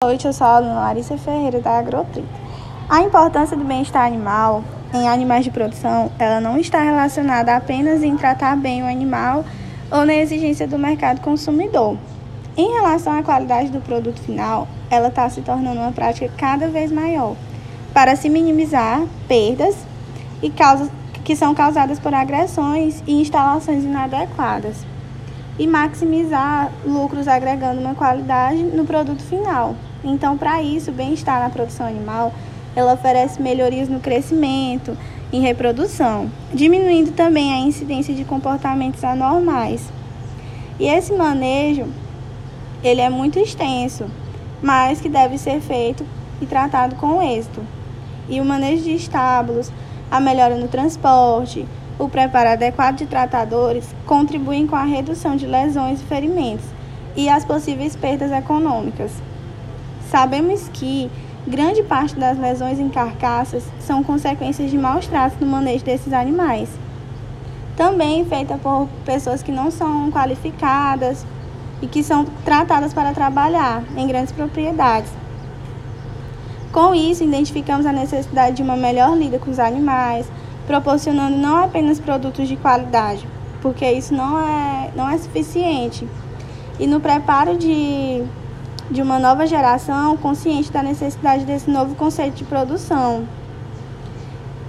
Boa noite, eu sou a aluna Larissa Ferreira da Agrotrita. A importância do bem-estar animal em animais de produção, ela não está relacionada apenas em tratar bem o animal ou na exigência do mercado consumidor. Em relação à qualidade do produto final, ela está se tornando uma prática cada vez maior para se minimizar perdas e causas que são causadas por agressões e instalações inadequadas e maximizar lucros agregando uma qualidade no produto final. Então, para isso, o bem-estar na produção animal, ela oferece melhorias no crescimento, em reprodução, diminuindo também a incidência de comportamentos anormais. E esse manejo, ele é muito extenso, mas que deve ser feito e tratado com êxito. E o manejo de estábulos, a melhora no transporte, o preparo adequado de tratadores contribuem com a redução de lesões e ferimentos e as possíveis perdas econômicas. Sabemos que grande parte das lesões em carcaças são consequências de maus tratos no manejo desses animais. Também feita por pessoas que não são qualificadas e que são tratadas para trabalhar em grandes propriedades. Com isso, identificamos a necessidade de uma melhor lida com os animais, proporcionando não apenas produtos de qualidade, porque isso não é, não é suficiente. E no preparo de de uma nova geração consciente da necessidade desse novo conceito de produção.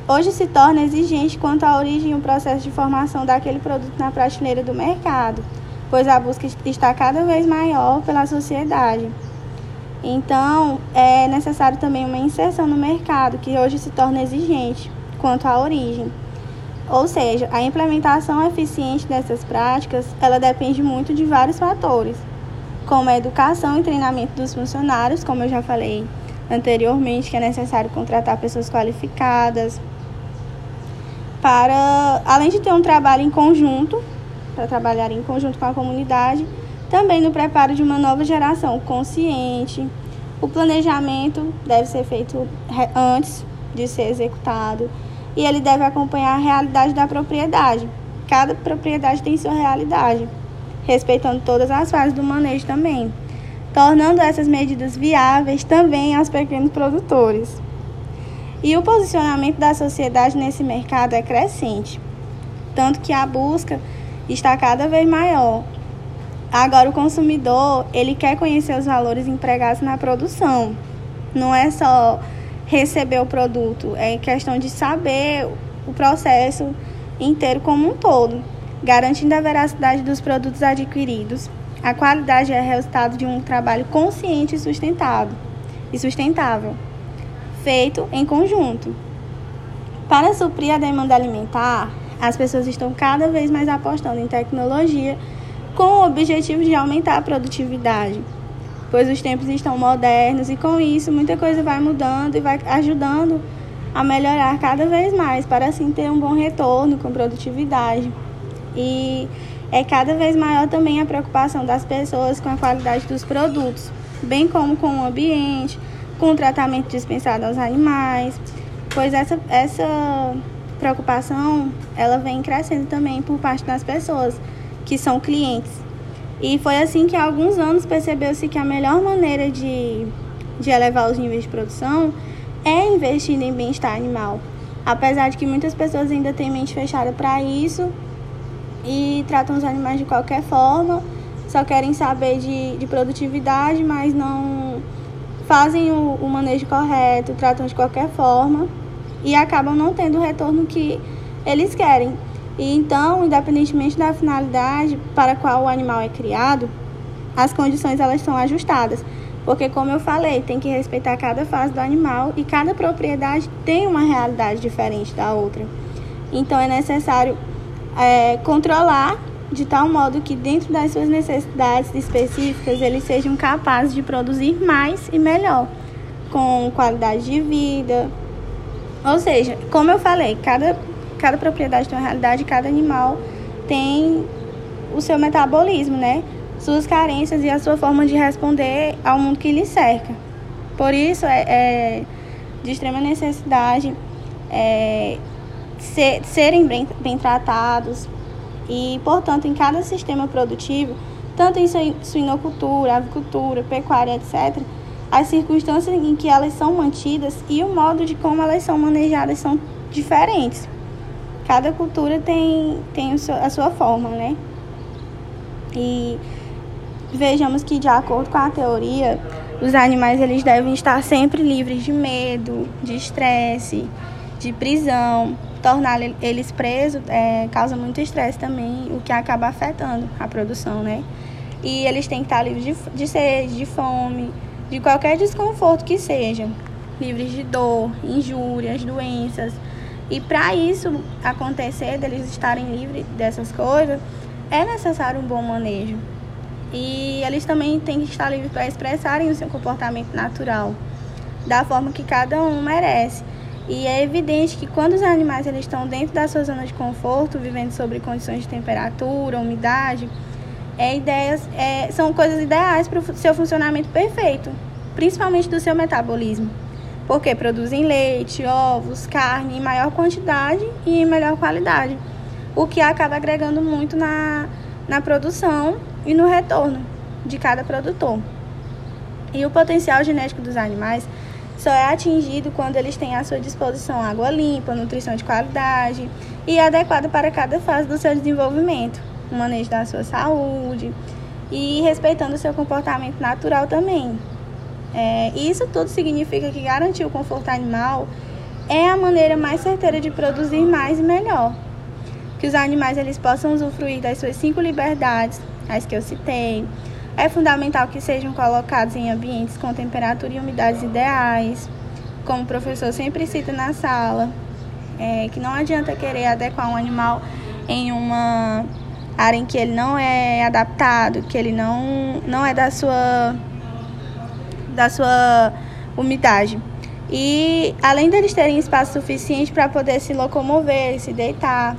Hoje se torna exigente quanto à origem e o processo de formação daquele produto na prateleira do mercado, pois a busca está cada vez maior pela sociedade. Então, é necessário também uma inserção no mercado, que hoje se torna exigente quanto à origem. Ou seja, a implementação eficiente dessas práticas, ela depende muito de vários fatores, como a educação e treinamento dos funcionários, como eu já falei anteriormente, que é necessário contratar pessoas qualificadas, para, além de ter um trabalho em conjunto, para trabalhar em conjunto com a comunidade, também no preparo de uma nova geração consciente. O planejamento deve ser feito antes de ser executado e ele deve acompanhar a realidade da propriedade. Cada propriedade tem sua realidade respeitando todas as fases do manejo também, tornando essas medidas viáveis também aos pequenos produtores. E o posicionamento da sociedade nesse mercado é crescente, tanto que a busca está cada vez maior. Agora o consumidor, ele quer conhecer os valores empregados na produção. Não é só receber o produto, é questão de saber o processo inteiro como um todo garantindo a veracidade dos produtos adquiridos. A qualidade é resultado de um trabalho consciente e sustentado e sustentável, feito em conjunto. Para suprir a demanda alimentar, as pessoas estão cada vez mais apostando em tecnologia com o objetivo de aumentar a produtividade, pois os tempos estão modernos e com isso muita coisa vai mudando e vai ajudando a melhorar cada vez mais para assim ter um bom retorno com produtividade. E é cada vez maior também a preocupação das pessoas com a qualidade dos produtos, bem como com o ambiente, com o tratamento dispensado aos animais, pois essa, essa preocupação ela vem crescendo também por parte das pessoas que são clientes. E foi assim que há alguns anos percebeu-se que a melhor maneira de, de elevar os níveis de produção é investir em bem-estar animal. Apesar de que muitas pessoas ainda têm mente fechada para isso, e tratam os animais de qualquer forma, só querem saber de, de produtividade, mas não fazem o, o manejo correto, tratam de qualquer forma e acabam não tendo o retorno que eles querem. E então, independentemente da finalidade para a qual o animal é criado, as condições elas são ajustadas. Porque, como eu falei, tem que respeitar cada fase do animal e cada propriedade tem uma realidade diferente da outra. Então, é necessário é, controlar de tal modo que dentro das suas necessidades específicas eles sejam capazes de produzir mais e melhor, com qualidade de vida. Ou seja, como eu falei, cada, cada propriedade tem uma realidade, cada animal tem o seu metabolismo, né? Suas carências e a sua forma de responder ao mundo que lhe cerca. Por isso é, é de extrema necessidade é, ser, serem bem, bem tratados e, portanto, em cada sistema produtivo, tanto em suinocultura, avicultura, pecuária, etc., as circunstâncias em que elas são mantidas e o modo de como elas são manejadas são diferentes. Cada cultura tem, tem a sua forma, né? E vejamos que de acordo com a teoria, os animais eles devem estar sempre livres de medo, de estresse, de prisão. Tornar eles presos é, causa muito estresse também, o que acaba afetando a produção, né? E eles têm que estar livres de, de sede, de fome, de qualquer desconforto que seja, livres de dor, injúrias, doenças. E para isso acontecer, deles estarem livres dessas coisas, é necessário um bom manejo. E eles também têm que estar livres para expressarem o seu comportamento natural, da forma que cada um merece. E é evidente que quando os animais eles estão dentro da sua zona de conforto, vivendo sobre condições de temperatura, umidade, é ideias, é, são coisas ideais para o seu funcionamento perfeito, principalmente do seu metabolismo. Porque produzem leite, ovos, carne em maior quantidade e em melhor qualidade, o que acaba agregando muito na, na produção e no retorno de cada produtor. E o potencial genético dos animais só é atingido quando eles têm à sua disposição água limpa, nutrição de qualidade e adequada para cada fase do seu desenvolvimento, o manejo da sua saúde e respeitando o seu comportamento natural também. É, isso tudo significa que garantir o conforto animal é a maneira mais certeira de produzir mais e melhor. Que os animais eles possam usufruir das suas cinco liberdades, as que eu citei, é fundamental que sejam colocados em ambientes com temperatura e umidades ideais, como o professor sempre cita na sala, é, que não adianta querer adequar um animal em uma área em que ele não é adaptado, que ele não, não é da sua, da sua umidade. E além deles terem espaço suficiente para poder se locomover, se deitar,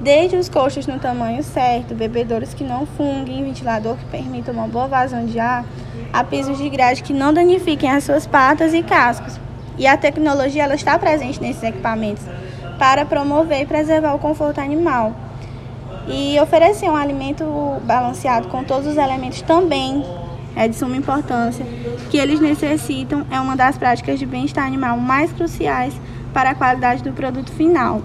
desde os coxos no tamanho certo, bebedouros que não funguem, ventilador que permita uma boa vazão de ar, a pisos de grade que não danifiquem as suas patas e cascos. E a tecnologia ela está presente nesses equipamentos para promover e preservar o conforto animal. E oferecer um alimento balanceado com todos os elementos também é de suma importância, que eles necessitam é uma das práticas de bem-estar animal mais cruciais para a qualidade do produto final.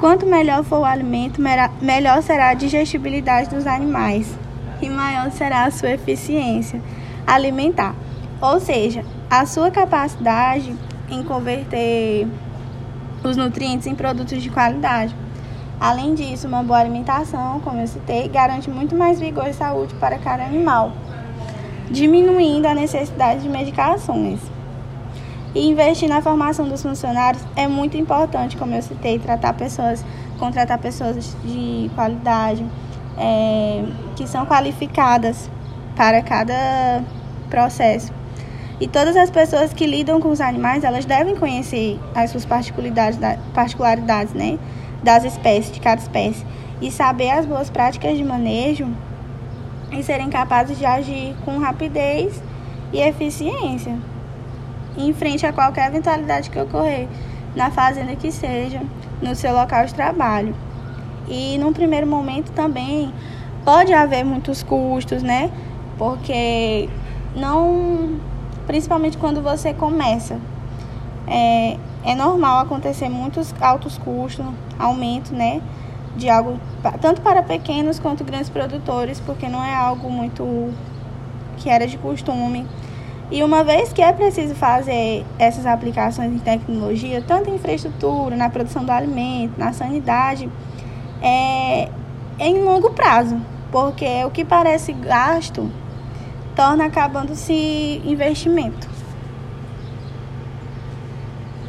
Quanto melhor for o alimento, melhor será a digestibilidade dos animais e maior será a sua eficiência alimentar. Ou seja, a sua capacidade em converter os nutrientes em produtos de qualidade. Além disso, uma boa alimentação, como eu citei, garante muito mais vigor e saúde para cada animal, diminuindo a necessidade de medicações. E investir na formação dos funcionários é muito importante, como eu citei, tratar pessoas, contratar pessoas de qualidade, é, que são qualificadas para cada processo. E todas as pessoas que lidam com os animais, elas devem conhecer as suas particularidades, particularidades né, das espécies, de cada espécie, e saber as boas práticas de manejo e serem capazes de agir com rapidez e eficiência em frente a qualquer eventualidade que ocorrer na fazenda que seja, no seu local de trabalho. E num primeiro momento também pode haver muitos custos, né? Porque não, principalmente quando você começa, é, é normal acontecer muitos altos custos, aumento, né? De algo tanto para pequenos quanto grandes produtores, porque não é algo muito que era de costume. E uma vez que é preciso fazer essas aplicações em tecnologia, tanto em infraestrutura, na produção do alimento, na sanidade, é, em longo prazo, porque o que parece gasto torna acabando-se investimento.